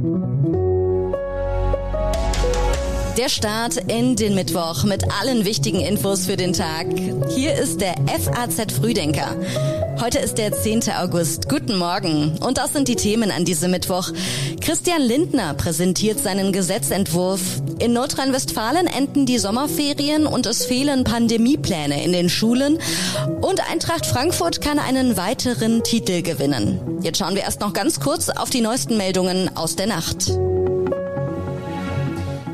Thank you. Der Start in den Mittwoch mit allen wichtigen Infos für den Tag. Hier ist der FAZ Frühdenker. Heute ist der 10. August. Guten Morgen. Und das sind die Themen an diesem Mittwoch. Christian Lindner präsentiert seinen Gesetzentwurf. In Nordrhein-Westfalen enden die Sommerferien und es fehlen Pandemiepläne in den Schulen. Und Eintracht Frankfurt kann einen weiteren Titel gewinnen. Jetzt schauen wir erst noch ganz kurz auf die neuesten Meldungen aus der Nacht.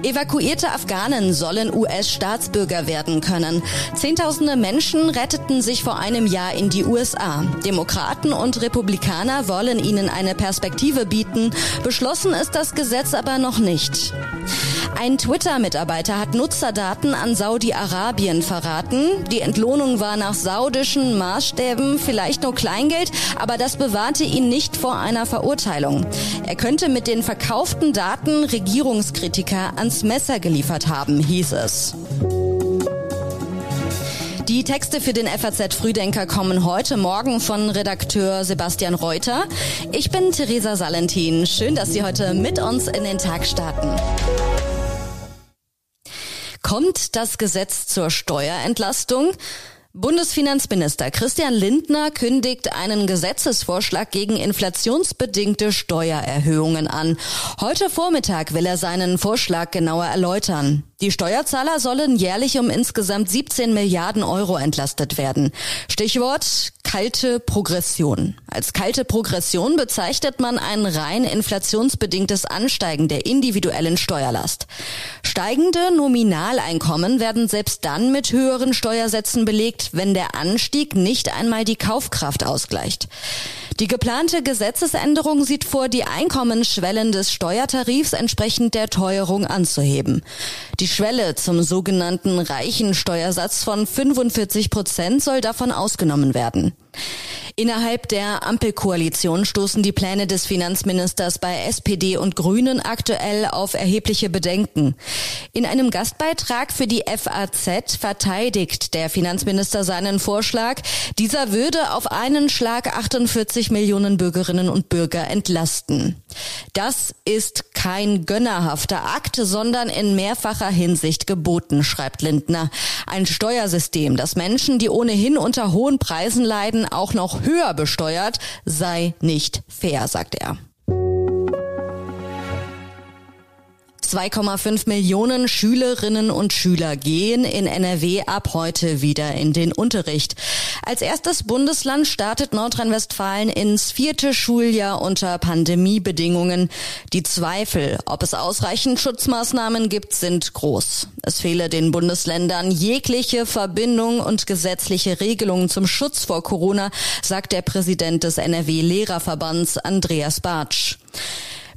Evakuierte Afghanen sollen US-Staatsbürger werden können. Zehntausende Menschen retteten sich vor einem Jahr in die USA. Demokraten und Republikaner wollen ihnen eine Perspektive bieten. Beschlossen ist das Gesetz aber noch nicht. Ein Twitter-Mitarbeiter hat Nutzerdaten an Saudi-Arabien verraten. Die Entlohnung war nach saudischen Maßstäben vielleicht nur Kleingeld, aber das bewahrte ihn nicht vor einer Verurteilung. Er könnte mit den verkauften Daten Regierungskritiker ans Messer geliefert haben, hieß es. Die Texte für den FAZ Frühdenker kommen heute Morgen von Redakteur Sebastian Reuter. Ich bin Theresa Salentin. Schön, dass Sie heute mit uns in den Tag starten. Kommt das Gesetz zur Steuerentlastung? Bundesfinanzminister Christian Lindner kündigt einen Gesetzesvorschlag gegen inflationsbedingte Steuererhöhungen an. Heute Vormittag will er seinen Vorschlag genauer erläutern. Die Steuerzahler sollen jährlich um insgesamt 17 Milliarden Euro entlastet werden. Stichwort kalte Progression. Als kalte Progression bezeichnet man ein rein inflationsbedingtes Ansteigen der individuellen Steuerlast. Steigende Nominaleinkommen werden selbst dann mit höheren Steuersätzen belegt, wenn der Anstieg nicht einmal die Kaufkraft ausgleicht. Die geplante Gesetzesänderung sieht vor, die Einkommensschwellen des Steuertarifs entsprechend der Teuerung anzuheben. Die Schwelle zum sogenannten reichen Steuersatz von 45 Prozent soll davon ausgenommen werden. Innerhalb der Ampelkoalition stoßen die Pläne des Finanzministers bei SPD und Grünen aktuell auf erhebliche Bedenken. In einem Gastbeitrag für die FAZ verteidigt der Finanzminister seinen Vorschlag. Dieser würde auf einen Schlag 48 Millionen Bürgerinnen und Bürger entlasten. Das ist kein gönnerhafter Akt, sondern in mehrfacher Hinsicht geboten, schreibt Lindner. Ein Steuersystem, das Menschen, die ohnehin unter hohen Preisen leiden, auch noch höher besteuert, sei nicht fair, sagt er. 2,5 Millionen Schülerinnen und Schüler gehen in NRW ab heute wieder in den Unterricht. Als erstes Bundesland startet Nordrhein-Westfalen ins vierte Schuljahr unter Pandemiebedingungen. Die Zweifel, ob es ausreichend Schutzmaßnahmen gibt, sind groß. Es fehle den Bundesländern jegliche Verbindung und gesetzliche Regelungen zum Schutz vor Corona, sagt der Präsident des NRW-Lehrerverbands Andreas Bartsch.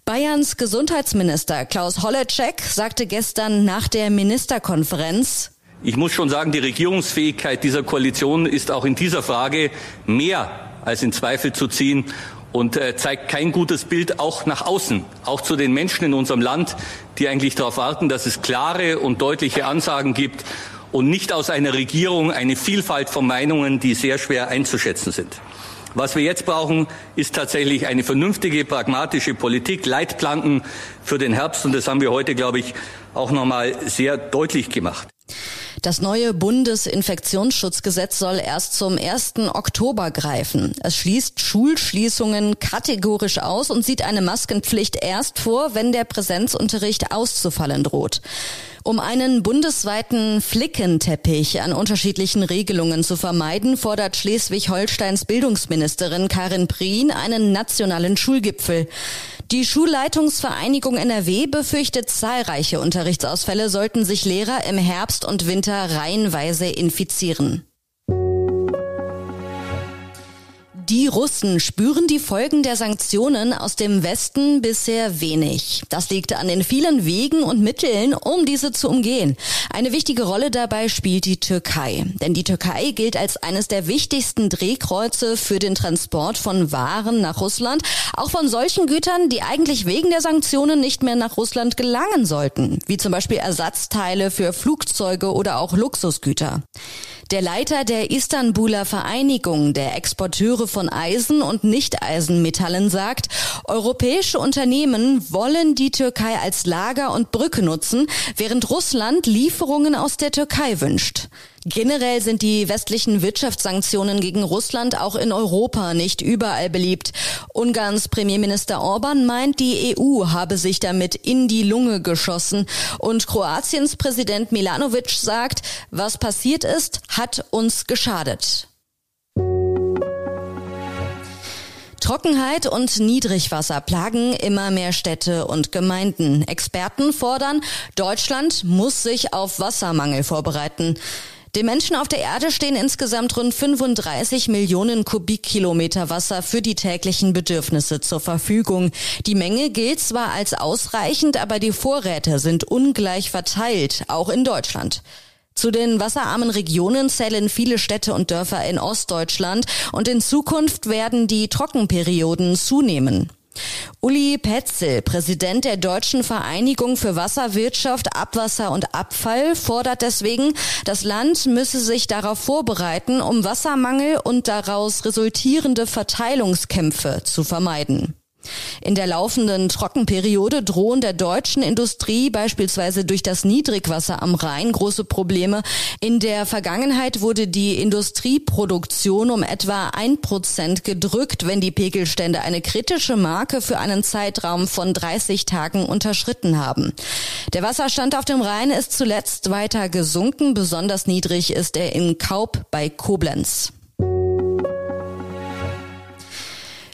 Bayerns Gesundheitsminister Klaus Holleczek sagte gestern nach der Ministerkonferenz, ich muss schon sagen, die Regierungsfähigkeit dieser Koalition ist auch in dieser Frage mehr als in Zweifel zu ziehen und äh, zeigt kein gutes Bild auch nach außen, auch zu den Menschen in unserem Land, die eigentlich darauf warten, dass es klare und deutliche Ansagen gibt und nicht aus einer Regierung eine Vielfalt von Meinungen, die sehr schwer einzuschätzen sind. Was wir jetzt brauchen, ist tatsächlich eine vernünftige, pragmatische Politik, Leitplanken für den Herbst. Und das haben wir heute, glaube ich, auch noch mal sehr deutlich gemacht. Das neue Bundesinfektionsschutzgesetz soll erst zum 1. Oktober greifen. Es schließt Schulschließungen kategorisch aus und sieht eine Maskenpflicht erst vor, wenn der Präsenzunterricht auszufallen droht. Um einen bundesweiten Flickenteppich an unterschiedlichen Regelungen zu vermeiden, fordert Schleswig-Holsteins Bildungsministerin Karin Prien einen nationalen Schulgipfel. Die Schulleitungsvereinigung NRW befürchtet zahlreiche Unterrichtsausfälle, sollten sich Lehrer im Herbst und Winter reihenweise infizieren. Die Russen spüren die Folgen der Sanktionen aus dem Westen bisher wenig. Das liegt an den vielen Wegen und Mitteln, um diese zu umgehen. Eine wichtige Rolle dabei spielt die Türkei. Denn die Türkei gilt als eines der wichtigsten Drehkreuze für den Transport von Waren nach Russland, auch von solchen Gütern, die eigentlich wegen der Sanktionen nicht mehr nach Russland gelangen sollten, wie zum Beispiel Ersatzteile für Flugzeuge oder auch Luxusgüter. Der Leiter der Istanbuler Vereinigung der Exporteure von Eisen und Nicht-Eisenmetallen sagt, europäische Unternehmen wollen die Türkei als Lager und Brücke nutzen, während Russland Lieferungen aus der Türkei wünscht. Generell sind die westlichen Wirtschaftssanktionen gegen Russland auch in Europa nicht überall beliebt. Ungarns Premierminister Orban meint, die EU habe sich damit in die Lunge geschossen. Und Kroatiens Präsident Milanovic sagt, was passiert ist, hat uns geschadet. Trockenheit und Niedrigwasser plagen immer mehr Städte und Gemeinden. Experten fordern, Deutschland muss sich auf Wassermangel vorbereiten. Den Menschen auf der Erde stehen insgesamt rund 35 Millionen Kubikkilometer Wasser für die täglichen Bedürfnisse zur Verfügung. Die Menge gilt zwar als ausreichend, aber die Vorräte sind ungleich verteilt, auch in Deutschland. Zu den wasserarmen Regionen zählen viele Städte und Dörfer in Ostdeutschland und in Zukunft werden die Trockenperioden zunehmen. Uli Petzel, Präsident der Deutschen Vereinigung für Wasserwirtschaft, Abwasser und Abfall, fordert deswegen, das Land müsse sich darauf vorbereiten, um Wassermangel und daraus resultierende Verteilungskämpfe zu vermeiden. In der laufenden Trockenperiode drohen der deutschen Industrie beispielsweise durch das Niedrigwasser am Rhein große Probleme. In der Vergangenheit wurde die Industrieproduktion um etwa ein Prozent gedrückt, wenn die Pegelstände eine kritische Marke für einen Zeitraum von 30 Tagen unterschritten haben. Der Wasserstand auf dem Rhein ist zuletzt weiter gesunken. Besonders niedrig ist er in Kaub bei Koblenz.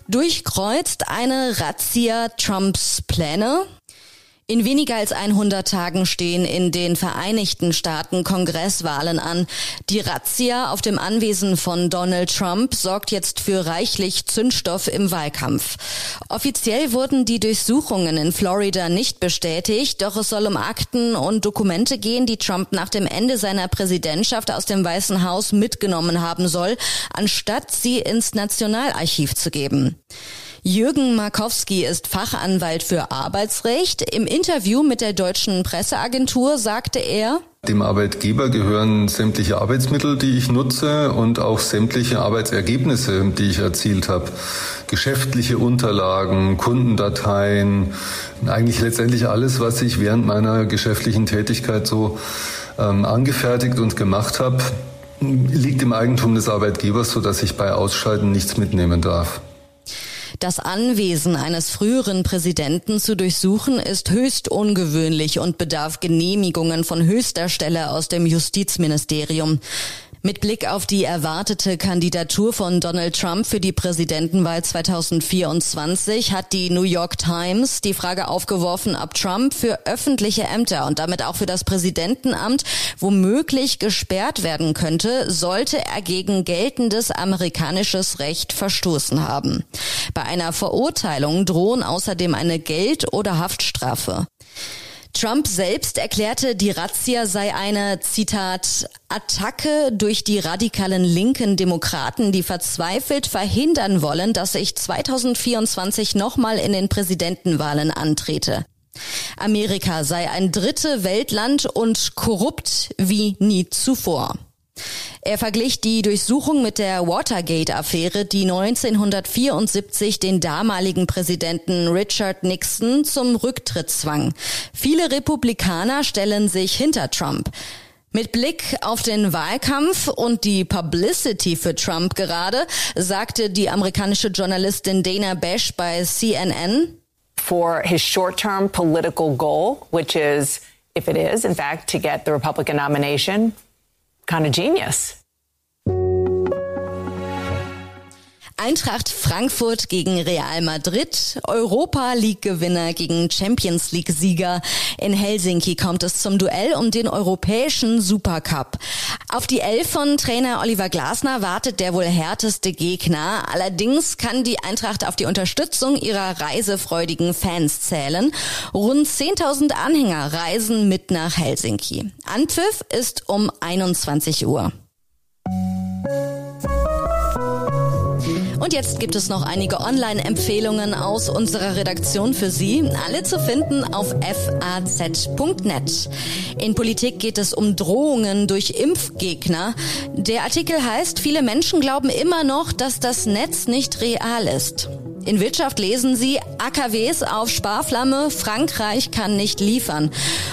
Durchkreuzt eine Razzia Trumps Pläne? In weniger als 100 Tagen stehen in den Vereinigten Staaten Kongresswahlen an. Die Razzia auf dem Anwesen von Donald Trump sorgt jetzt für reichlich Zündstoff im Wahlkampf. Offiziell wurden die Durchsuchungen in Florida nicht bestätigt, doch es soll um Akten und Dokumente gehen, die Trump nach dem Ende seiner Präsidentschaft aus dem Weißen Haus mitgenommen haben soll, anstatt sie ins Nationalarchiv zu geben. Jürgen Markowski ist Fachanwalt für Arbeitsrecht. Im Interview mit der deutschen Presseagentur sagte er, dem Arbeitgeber gehören sämtliche Arbeitsmittel, die ich nutze und auch sämtliche Arbeitsergebnisse, die ich erzielt habe. Geschäftliche Unterlagen, Kundendateien, eigentlich letztendlich alles, was ich während meiner geschäftlichen Tätigkeit so ähm, angefertigt und gemacht habe, liegt im Eigentum des Arbeitgebers, sodass ich bei Ausscheiden nichts mitnehmen darf. Das Anwesen eines früheren Präsidenten zu durchsuchen ist höchst ungewöhnlich und bedarf Genehmigungen von höchster Stelle aus dem Justizministerium. Mit Blick auf die erwartete Kandidatur von Donald Trump für die Präsidentenwahl 2024 hat die New York Times die Frage aufgeworfen, ob Trump für öffentliche Ämter und damit auch für das Präsidentenamt womöglich gesperrt werden könnte, sollte er gegen geltendes amerikanisches Recht verstoßen haben. Bei einer Verurteilung drohen außerdem eine Geld- oder Haftstrafe. Trump selbst erklärte, die Razzia sei eine, Zitat, Attacke durch die radikalen linken Demokraten, die verzweifelt verhindern wollen, dass ich 2024 nochmal in den Präsidentenwahlen antrete. Amerika sei ein dritte Weltland und korrupt wie nie zuvor. Er verglich die Durchsuchung mit der Watergate-Affäre, die 1974 den damaligen Präsidenten Richard Nixon zum Rücktritt zwang. Viele Republikaner stellen sich hinter Trump. Mit Blick auf den Wahlkampf und die Publicity für Trump gerade, sagte die amerikanische Journalistin Dana Bash bei CNN, For his short-term political goal, which is, if it is, in fact, to get the Republican nomination, kind of genius. Eintracht Frankfurt gegen Real Madrid, Europa League Gewinner gegen Champions League Sieger. In Helsinki kommt es zum Duell um den europäischen Supercup. Auf die Elf von Trainer Oliver Glasner wartet der wohl härteste Gegner. Allerdings kann die Eintracht auf die Unterstützung ihrer reisefreudigen Fans zählen. Rund 10.000 Anhänger reisen mit nach Helsinki. Anpfiff ist um 21 Uhr. Und jetzt gibt es noch einige Online-Empfehlungen aus unserer Redaktion für Sie, alle zu finden auf faz.net. In Politik geht es um Drohungen durch Impfgegner. Der Artikel heißt, viele Menschen glauben immer noch, dass das Netz nicht real ist. In Wirtschaft lesen Sie AKWs auf Sparflamme, Frankreich kann nicht liefern.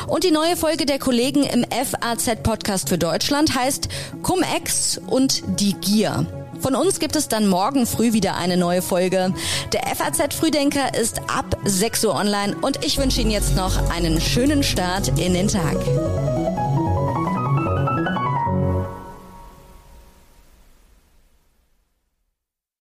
Und die neue Folge der Kollegen im FAZ-Podcast für Deutschland heißt Cum-Ex und die Gier. Von uns gibt es dann morgen früh wieder eine neue Folge. Der FAZ Frühdenker ist ab 6 Uhr online und ich wünsche Ihnen jetzt noch einen schönen Start in den Tag.